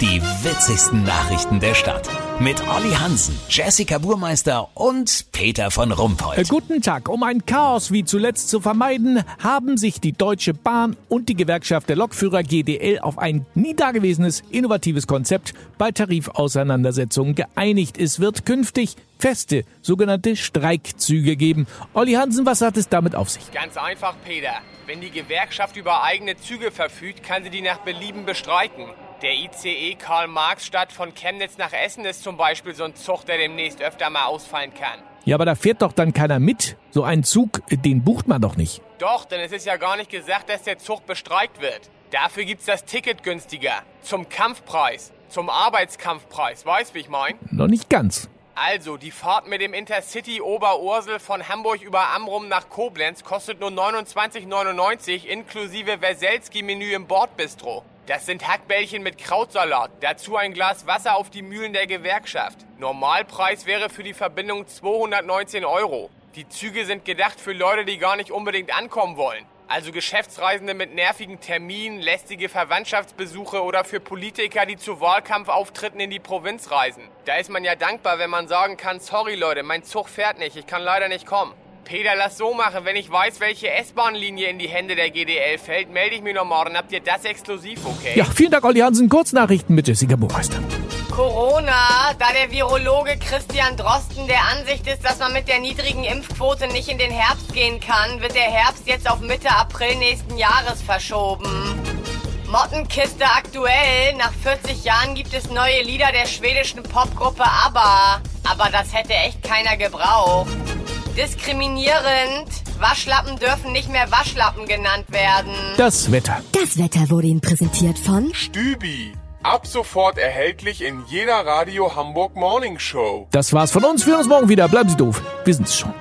Die witzigsten Nachrichten der Stadt. Mit Olli Hansen, Jessica Burmeister und Peter von Rumpold. Äh, Guten Tag. Um ein Chaos wie zuletzt zu vermeiden, haben sich die Deutsche Bahn und die Gewerkschaft der Lokführer GDL auf ein nie dagewesenes, innovatives Konzept bei Tarifauseinandersetzungen geeinigt. Es wird künftig feste, sogenannte Streikzüge geben. Olli Hansen, was hat es damit auf sich? Ganz einfach, Peter. Wenn die Gewerkschaft über eigene Züge verfügt, kann sie die nach Belieben bestreiken. Der ICE Karl-Marx-Stadt von Chemnitz nach Essen ist zum Beispiel so ein Zug, der demnächst öfter mal ausfallen kann. Ja, aber da fährt doch dann keiner mit. So einen Zug, den bucht man doch nicht. Doch, denn es ist ja gar nicht gesagt, dass der Zug bestreikt wird. Dafür gibt's das Ticket günstiger. Zum Kampfpreis. Zum Arbeitskampfpreis. Weißt, wie ich mein? Noch nicht ganz. Also, die Fahrt mit dem Intercity Oberursel von Hamburg über Amrum nach Koblenz kostet nur 29,99 inklusive Weselski-Menü im Bordbistro. Das sind Hackbällchen mit Krautsalat, dazu ein Glas Wasser auf die Mühlen der Gewerkschaft. Normalpreis wäre für die Verbindung 219 Euro. Die Züge sind gedacht für Leute, die gar nicht unbedingt ankommen wollen. Also Geschäftsreisende mit nervigen Terminen, lästige Verwandtschaftsbesuche oder für Politiker, die zu Wahlkampfauftritten in die Provinz reisen. Da ist man ja dankbar, wenn man sagen kann, sorry Leute, mein Zug fährt nicht, ich kann leider nicht kommen. Peter, lass so machen, wenn ich weiß, welche S-Bahn-Linie in die Hände der GDL fällt, melde ich mich noch morgen. Habt ihr das exklusiv, okay? Ja, vielen Dank, Olli Hansen. Kurznachrichten mit Jessica Burmeister. Corona, da der Virologe Christian Drosten der Ansicht ist, dass man mit der niedrigen Impfquote nicht in den Herbst gehen kann, wird der Herbst jetzt auf Mitte April nächsten Jahres verschoben. Mottenkiste aktuell. Nach 40 Jahren gibt es neue Lieder der schwedischen Popgruppe ABBA. Aber das hätte echt keiner gebraucht. Diskriminierend. Waschlappen dürfen nicht mehr Waschlappen genannt werden. Das Wetter. Das Wetter wurde Ihnen präsentiert von Stübi. Ab sofort erhältlich in jeder Radio Hamburg Morning Show. Das war's von uns. Wir hören uns morgen wieder. Bleiben Sie doof. Wir sind's schon.